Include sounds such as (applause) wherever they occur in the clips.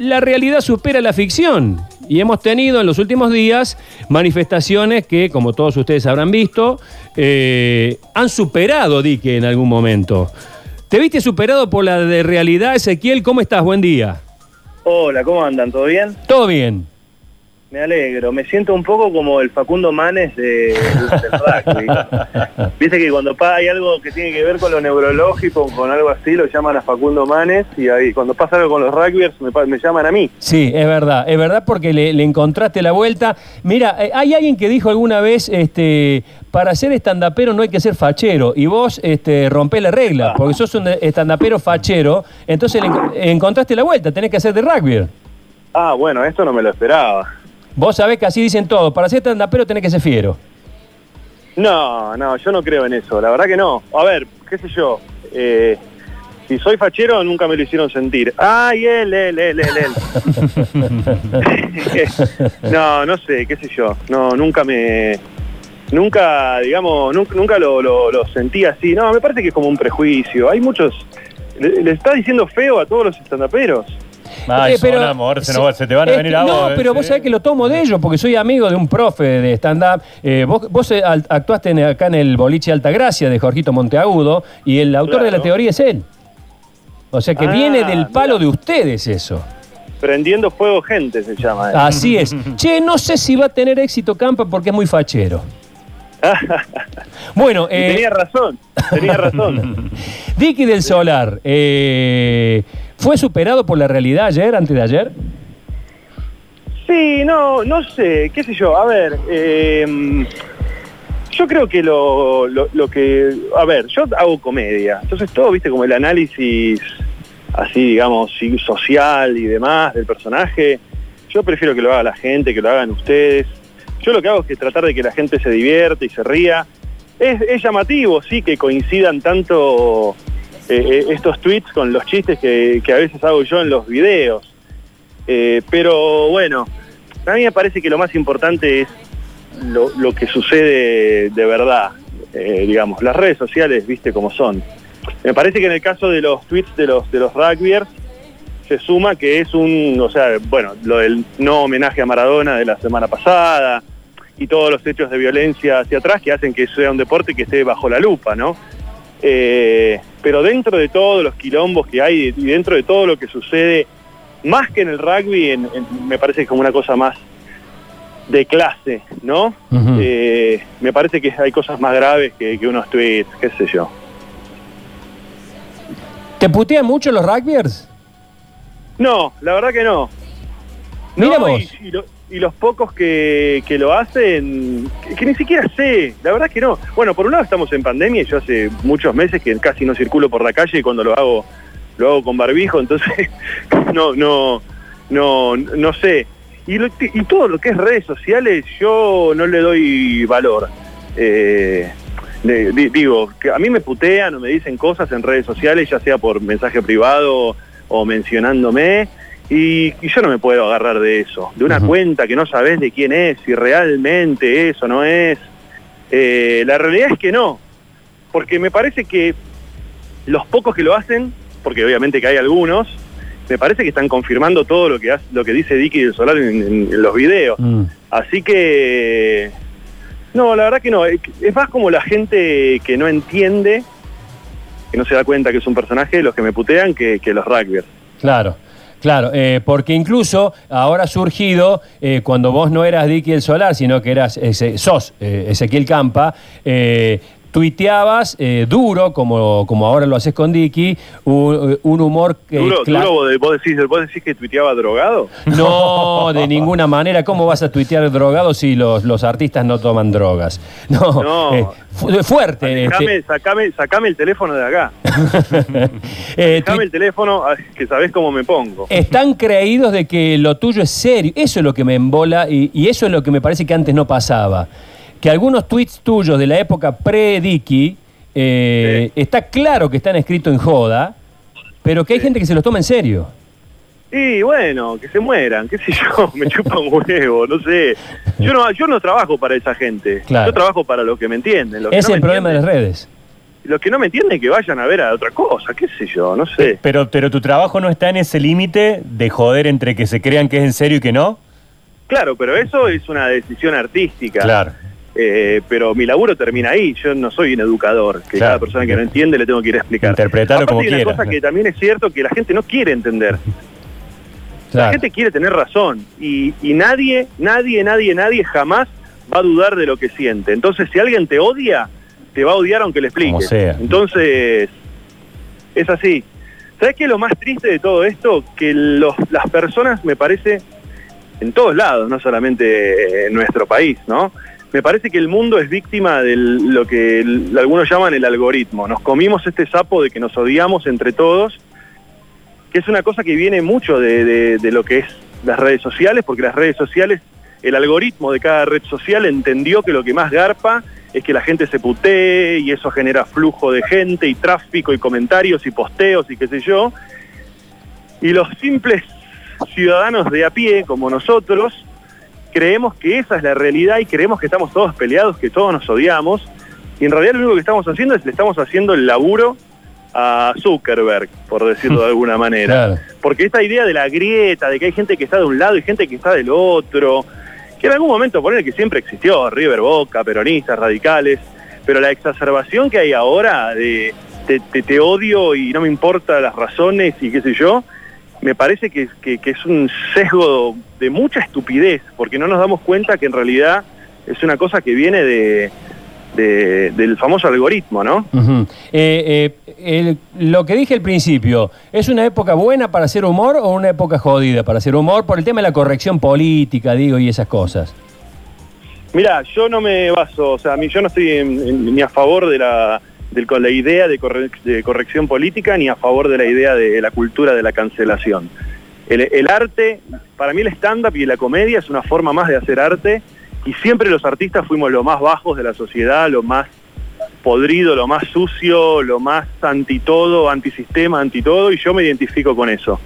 la realidad supera la ficción. Y hemos tenido en los últimos días manifestaciones que, como todos ustedes habrán visto, eh, han superado Dique en algún momento. ¿Te viste superado por la de realidad, Ezequiel? ¿Cómo estás? Buen día. Hola, ¿cómo andan? ¿Todo bien? Todo bien. Me alegro, me siento un poco como el Facundo Manes de, del (laughs) rugby. Viste que cuando hay algo que tiene que ver con lo neurológico, con algo así, lo llaman a Facundo Manes y ahí cuando pasa algo con los rugbyers me, me llaman a mí. Sí, es verdad, es verdad porque le, le encontraste la vuelta. Mira, eh, hay alguien que dijo alguna vez, este, para ser estandapero no hay que ser fachero, y vos este, rompés la regla, porque sos un estandapero fachero, entonces le enco- encontraste la vuelta, tenés que hacer de rugby. Ah, bueno, esto no me lo esperaba. Vos sabés que así dicen todos, para ser estandapero tenés que ser fiero. No, no, yo no creo en eso, la verdad que no. A ver, qué sé yo, eh, si soy fachero nunca me lo hicieron sentir. Ay, él, él, él, él, él. (laughs) no, no sé, qué sé yo. No, nunca me. Nunca, digamos, nunca, nunca lo, lo- lo sentí así. No, me parece que es como un prejuicio. Hay muchos. Le, le está diciendo feo a todos los estandaperos. Ay, Eh, son amor, se, te van a venir que- a vos. No, eh, pero vos sí. sabés que lo tomo de ellos, porque soy amigo de un profe de stand-up. Eh, vos vos, eh, al- actuaste en- acá en el boliche Altagracia de Jorgito Monteagudo, y el autor de la teoría es él. O sea que Ah, viene del palo de ustedes eso. Prendiendo fuego gente se llama. eh. Así es. (laughs) che, no sé si va a tener éxito Campa porque es muy fachero. (laughs) Bueno, eh, tenía razón, tenía razón. (laughs) Dicky del Solar, eh, ¿fue superado por la realidad ayer, antes de ayer? Sí, no, no sé, qué sé yo, a ver, eh, yo creo que lo, lo, que, a ver, yo hago comedia, entonces todo, viste, como el análisis así, digamos, social y demás del personaje, yo prefiero que lo haga la gente, que lo hagan ustedes. Yo lo que hago es que tratar de que la gente se divierte y se ría. Es llamativo, sí, que coincidan tanto eh, eh, estos tweets con los chistes que, a veces hago yo en los videos. Eh, pero bueno, a mí me parece que lo más importante es lo, que sucede de verdad, digamos. Las redes sociales, viste cómo son. Me parece que en el caso de los tweets de los, de los rugbyers, se suma que es un, o sea, bueno, lo del no homenaje a Maradona de la semana pasada y todos los hechos de violencia hacia atrás que hacen que sea un deporte que esté bajo la lupa, ¿no? Eh, pero dentro de todos los quilombos que hay y dentro de todo lo que sucede, más que en el rugby, en- en- me parece que es como una cosa más de clase, ¿no? Eh, me parece que hay cosas más graves que, que unos tweets, qué sé yo. ¿Te putean mucho los rugbyers? No, la verdad que no. Mira No, vos. Y, y lo- y los pocos que, que lo hacen, que, ni siquiera sé, la verdad que no. Bueno, por un lado estamos en pandemia y yo hace muchos meses que casi no circulo por la calle y cuando lo hago, lo hago con barbijo, entonces (laughs) no, no, no, no sé. Y, todo lo que es redes sociales yo no le doy valor. Eh, digo, que a mí me putean o me dicen cosas en redes sociales, ya sea por mensaje privado o mencionándome, y, y yo no me puedo agarrar de eso, de una cuenta que no sabes de quién es, si realmente es o no es. Eh, la realidad es que no, porque me parece que los pocos que lo hacen, porque obviamente que hay algunos, me parece que están confirmando todo lo que, hace- lo que dice Dicky del Solar en, en- en los videos. Mm. Así que, no, la verdad que no. Es es más como la gente que no entiende, que no se da cuenta que es un personaje, los que me putean, que, que los rugbyers. Claro, claro, eh, porque incluso ahora ha surgido, eh, cuando vos no eras Dicky el Solar, sino que eras, ese- sos eh, Ezequiel Campa, tuiteabas eh, duro, como, como ahora lo haces con Dicky, un, un humor que... Duro, cla- duro, vos, vos decís, vos decís que tuiteaba drogado. No, (laughs) de ninguna manera. ¿Cómo vas a tuitear drogado si los, los artistas no toman drogas? (laughs) No, No. eh, fu- fuerte. Sacame, este. sacame, sacame el teléfono de acá. (laughs) Eh, Sacame el teléfono, que sabés cómo me pongo. Están creídos de que lo tuyo es serio. Eso es lo que me embola y, y eso es lo que me parece que antes no pasaba. Que algunos tweets tuyos de la época pre-Dicky, eh, está claro que están escritos en joda, pero que hay Sí. gente que se los toma en serio. Y bueno, que se mueran, qué sé yo, (laughs) me chupa un huevo, no sé. Yo no, yo no trabajo para esa gente. Claro. Yo trabajo para los que me entienden. los que Ese no es el problema de las redes. los que no me entienden que vayan a ver a otra cosa, qué sé yo, no sé. Pero, pero tu trabajo no está en ese límite de joder entre que se crean que es en serio y que no. Claro, pero eso es una decisión artística. Claro. Eh, pero mi laburo termina ahí, yo no soy un educador, que Claro. cada persona que no entiende le tengo que ir a explicar. Interpretarlo Aparte como hay una cosa que también es cierto que la gente no quiere entender. (laughs) La gente quiere tener razón y, y nadie, nadie, nadie, nadie jamás va a dudar de lo que siente. Entonces, si alguien te odia, te va a odiar aunque le expliques. Como sea. Entonces, es así. ¿Sabes qué es lo más triste de todo esto? Que los- las personas, me parece, en todos lados, no solamente en nuestro país, ¿no? Me parece que el mundo es víctima de lo que algunos llaman el algoritmo. Nos comimos este sapo de que nos odiamos entre todos que es una cosa que viene mucho de lo que es las redes sociales, porque las redes sociales, el algoritmo de cada red social entendió que lo que más garpa es que la gente se putee y eso genera flujo de gente y tráfico y comentarios y posteos y qué sé yo. Y los simples ciudadanos de a pie, como nosotros, creemos que esa es la realidad y creemos que estamos todos peleados, que todos nos odiamos. Y en realidad lo único que estamos haciendo es le estamos haciendo el laburo a Zuckerberg, por decirlo de (laughs) alguna manera. Claro. Porque esta idea de la grieta, de que hay gente que está de un lado y gente que está del otro, que en algún momento poner que siempre existió, River Boca, peronistas, radicales, pero la exacerbación que hay ahora de te, te- te odio y no me importa las razones y qué sé yo, me parece que, que- que es un sesgo de mucha estupidez, porque no nos damos cuenta que en realidad es una cosa que viene de, de- del famoso algoritmo, ¿no? Eh, eh, el- lo que dije al principio, ¿es una época buena para hacer humor o una época jodida para hacer humor por el tema de la corrección política, digo, y esas cosas? Mira, yo no me baso, o sea, a mí yo no estoy en- en- ni a favor de la, del- con la idea de, corre- de corrección política ni a favor de la idea de la cultura de la cancelación. El, el arte, para mí el stand-up y la comedia es una forma más de hacer arte y siempre los artistas fuimos los más bajos de la sociedad, lo más podrido, lo más sucio, lo más anti todo, antisistema, anti todo y yo me identifico con eso.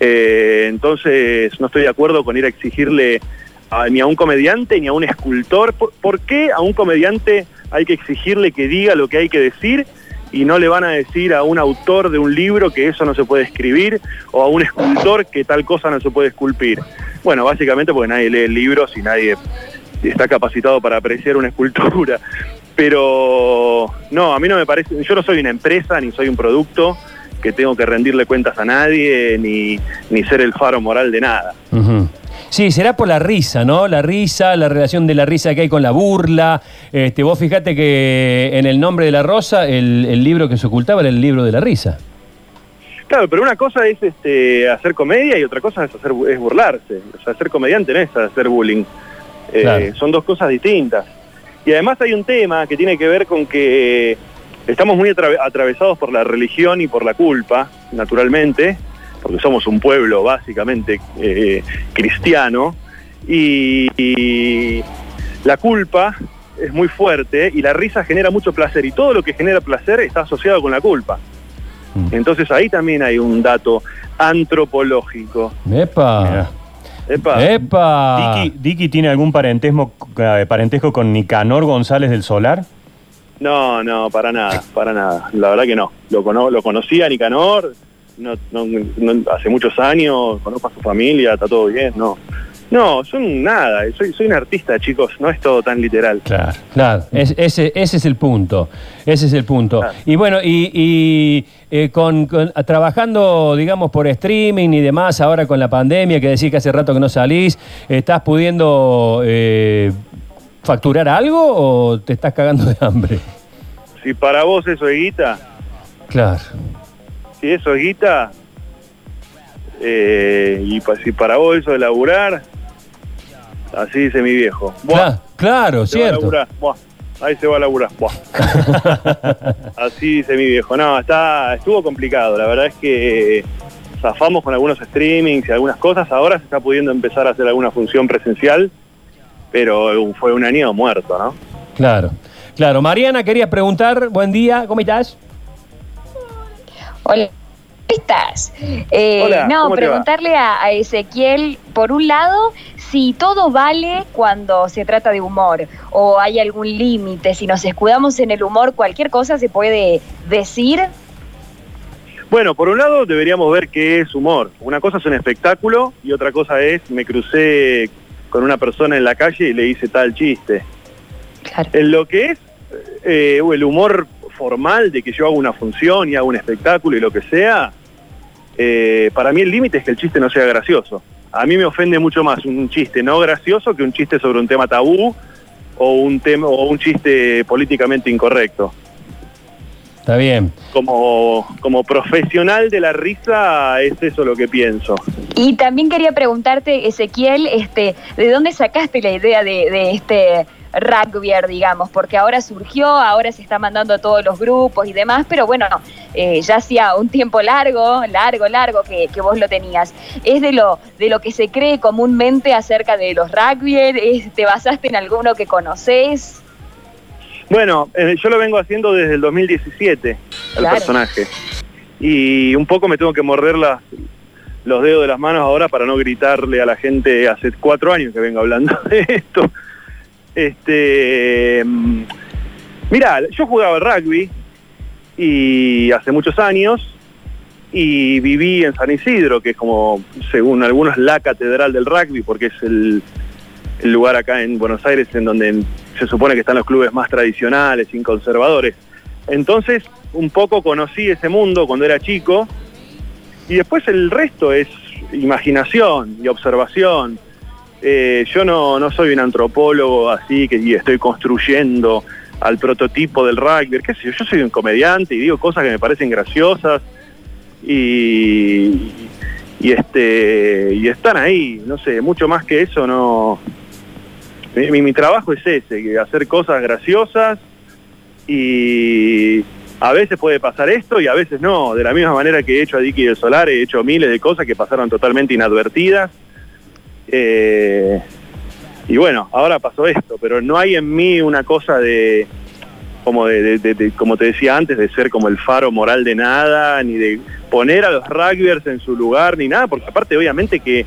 Eh, entonces no estoy de acuerdo con ir a exigirle a- ni a un comediante ni a un escultor. ¿Por, por qué a un comediante hay que exigirle que diga lo que hay que decir y no le van a decir a un autor de un libro que eso no se puede escribir o a un escultor que tal cosa no se puede esculpir? Bueno, básicamente porque nadie lee libros y nadie está capacitado para apreciar una escultura. Pero no, a mí no me parece, yo no soy una empresa ni soy un producto que tengo que rendirle cuentas a nadie ni, ni ser el faro moral de nada. Sí, será por la risa, ¿no? La risa, la relación de la risa que hay con la burla. Este, vos fijate que en el nombre de la rosa, el, el libro que se ocultaba era el libro de la risa. Claro, pero una cosa es este, hacer comedia y otra cosa es, hacer, es burlarse. O sea, ser comediante no es hacer bullying. Eh, Claro. Son dos cosas distintas. Y además hay un tema que tiene que ver con que estamos muy atra- atravesados por la religión y por la culpa, naturalmente, porque somos un pueblo básicamente eh, cristiano, y, y la culpa es muy fuerte y la risa genera mucho placer, y todo lo que genera placer está asociado con la culpa. Mm. Entonces ahí también hay un dato antropológico. ¡Epa! Epa. ¡Epa! Dicky, Dicky tiene algún parentesco, eh, parentesco con Nicanor González del Solar? No, no, para nada, para nada. La verdad que no. Lo, cono lo conocía a Nicanor no, no, no- hace muchos años, conozco a su familia, está todo bien, no. No, son nada, soy, soy un artista, chicos, no es todo tan literal. Claro, claro, es- ese, ese es el punto, ese es el punto. Claro. Y bueno, y, y, eh, con, con- trabajando, digamos, por streaming y demás, ahora con la pandemia, que decís que hace rato que no salís, ¿estás pudiendo eh, facturar algo o te estás cagando de hambre? Si para vos eso es guita, Claro, si eso es guita, eh, y pa- si para vos eso es laburar, así dice mi viejo. Buah, Cla- claro, se va a cierto. buah, ahí se va a laburar. buah. (laughs) Así dice mi viejo. No, está, estuvo complicado. La verdad es que zafamos con algunos streamings y algunas cosas. Ahora se está pudiendo empezar a hacer alguna función presencial, pero fue un año muerto, ¿no? Claro, claro. Mariana, quería preguntar, buen día, ¿cómo estás? Hola, Estás. Eh, Hola, no, preguntarle a, a Ezequiel, por un lado, si todo vale cuando se trata de humor o hay algún límite, si nos escudamos en el humor, cualquier cosa se puede decir. Bueno, por un lado deberíamos ver qué es humor. Una cosa es un espectáculo y otra cosa es me crucé con una persona en la calle y le hice tal chiste. Claro. En lo que es eh, el humor formal de que yo hago una función y hago un espectáculo y lo que sea, eh, para mí el límite es que el chiste no sea gracioso. A mí me ofende mucho más un chiste no gracioso que un chiste sobre un tema tabú o un tema o un chiste políticamente incorrecto. Está bien. Como, como profesional de la risa es eso lo que pienso. Y también quería preguntarte, Ezequiel, este, ¿de dónde sacaste la idea de, de este rugbyer, digamos? Porque ahora surgió, ahora se está mandando a todos los grupos y demás, pero bueno, no, eh, ya hacía un tiempo largo, largo, largo que, que vos lo tenías. ¿Es de lo, de lo que se cree comúnmente acerca de los rugbyer? ¿Es- ¿Te basaste en alguno que conoces? Bueno, eh, yo lo vengo haciendo desde el 2017, el Claro. personaje. Y un poco me tengo que morder las, los dedos de las manos ahora para no gritarle a la gente hace cuatro años que vengo hablando (laughs) de esto. Este, mm, mira, yo jugaba al rugby y hace muchos años y viví en San Isidro, que es como, según algunos, la catedral del rugby, porque es el, el lugar acá en Buenos Aires en donde se supone que están los clubes más tradicionales y conservadores. Entonces, un poco conocí ese mundo cuando era chico y después el resto es imaginación y observación. Eh, yo no, no soy un antropólogo así que y estoy construyendo al prototipo del rugby, qué sé yo, yo soy un comediante y digo cosas que me parecen graciosas y, y este y están ahí, no sé, mucho más que eso no mi, trabajo es ese, hacer cosas graciosas y a veces puede pasar esto y a veces no. De la misma manera que he hecho a Dicky del Solar, he hecho miles de cosas que pasaron totalmente inadvertidas. Eh, y bueno, ahora pasó esto, pero no hay en mí una cosa de, como de, de- de- de- como te decía antes, de ser como el faro moral de nada, ni de poner a los rugbyers en su lugar, ni nada, porque aparte obviamente que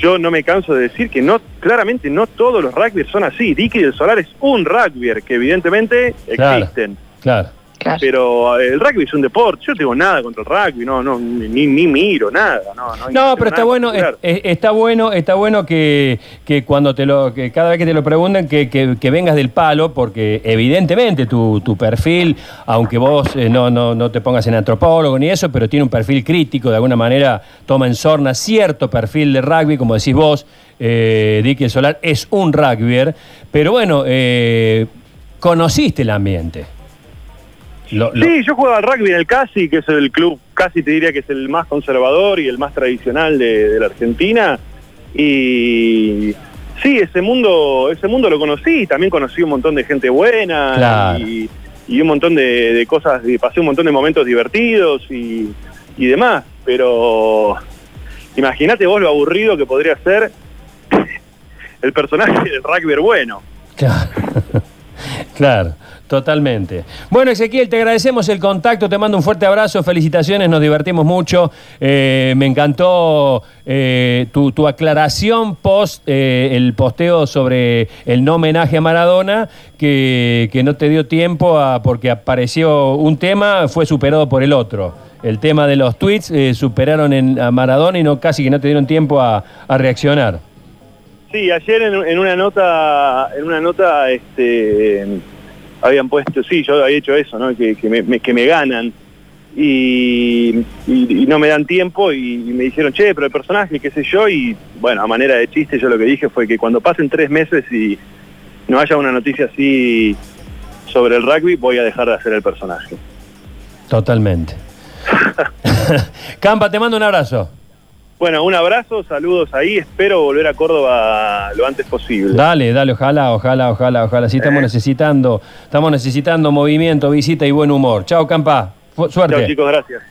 yo no me canso de decir que no, claramente no todos los rugbyers son así. Dicky del Solar es un rugbyer, que evidentemente existen. Claro. Claro. Pero eh, el rugby es un deporte, yo no tengo nada contra el rugby, no, no, ni, ni miro nada, no, no, No, pero está bueno, es- está bueno, está bueno que, que cuando te lo, que cada vez que te lo pregunten, que, que- que vengas del palo, porque evidentemente tu, tu perfil, aunque vos eh, no, no, no te pongas en antropólogo ni eso, pero tiene un perfil crítico, de alguna manera toma en sorna cierto perfil de rugby, como decís vos, eh, el Solar es un rugbyer, pero bueno, eh, conociste el ambiente. Lo- lo- Sí, yo jugaba al rugby en el CASI, que es el club, casi te diría que es el más conservador y el más tradicional de, de la Argentina. Y sí, ese mundo, ese mundo lo conocí, también conocí un montón de gente buena Claro. y, y un montón de, de cosas, y pasé un montón de momentos divertidos y, y demás. Pero imagínate vos lo aburrido que podría ser (laughs) el personaje del rugby bueno. Claro. (laughs) Claro, totalmente. Bueno, Ezequiel, te agradecemos el contacto, te mando un fuerte abrazo, felicitaciones, nos divertimos mucho. Eh, me encantó eh, tu, tu aclaración post eh, el posteo sobre el no homenaje a Maradona, que, que no te dio tiempo a, porque apareció un tema, fue superado por el otro. El tema de los tweets eh, superaron en, a Maradona y no casi que no te dieron tiempo a, a reaccionar. Sí, ayer en, en una nota, en una nota, este, habían puesto, sí, yo había hecho eso, ¿no? Que, que me, me- que me ganan y, y- y no me dan tiempo y, y me dijeron, che, pero el personaje, qué sé yo, y bueno, a manera de chiste yo lo que dije fue que cuando pasen tres meses y no haya una noticia así sobre el rugby, voy a dejar de hacer el personaje. Totalmente. (laughs) (laughs) Campa, te mando un abrazo. Bueno, un abrazo, saludos ahí, espero volver a Córdoba lo antes posible. Dale, dale, ojalá, ojalá, ojalá, ojalá. Sí, estamos Eh. necesitando, estamos necesitando movimiento, visita y buen humor. Chao, Campa. Suerte. Chao chicos, gracias.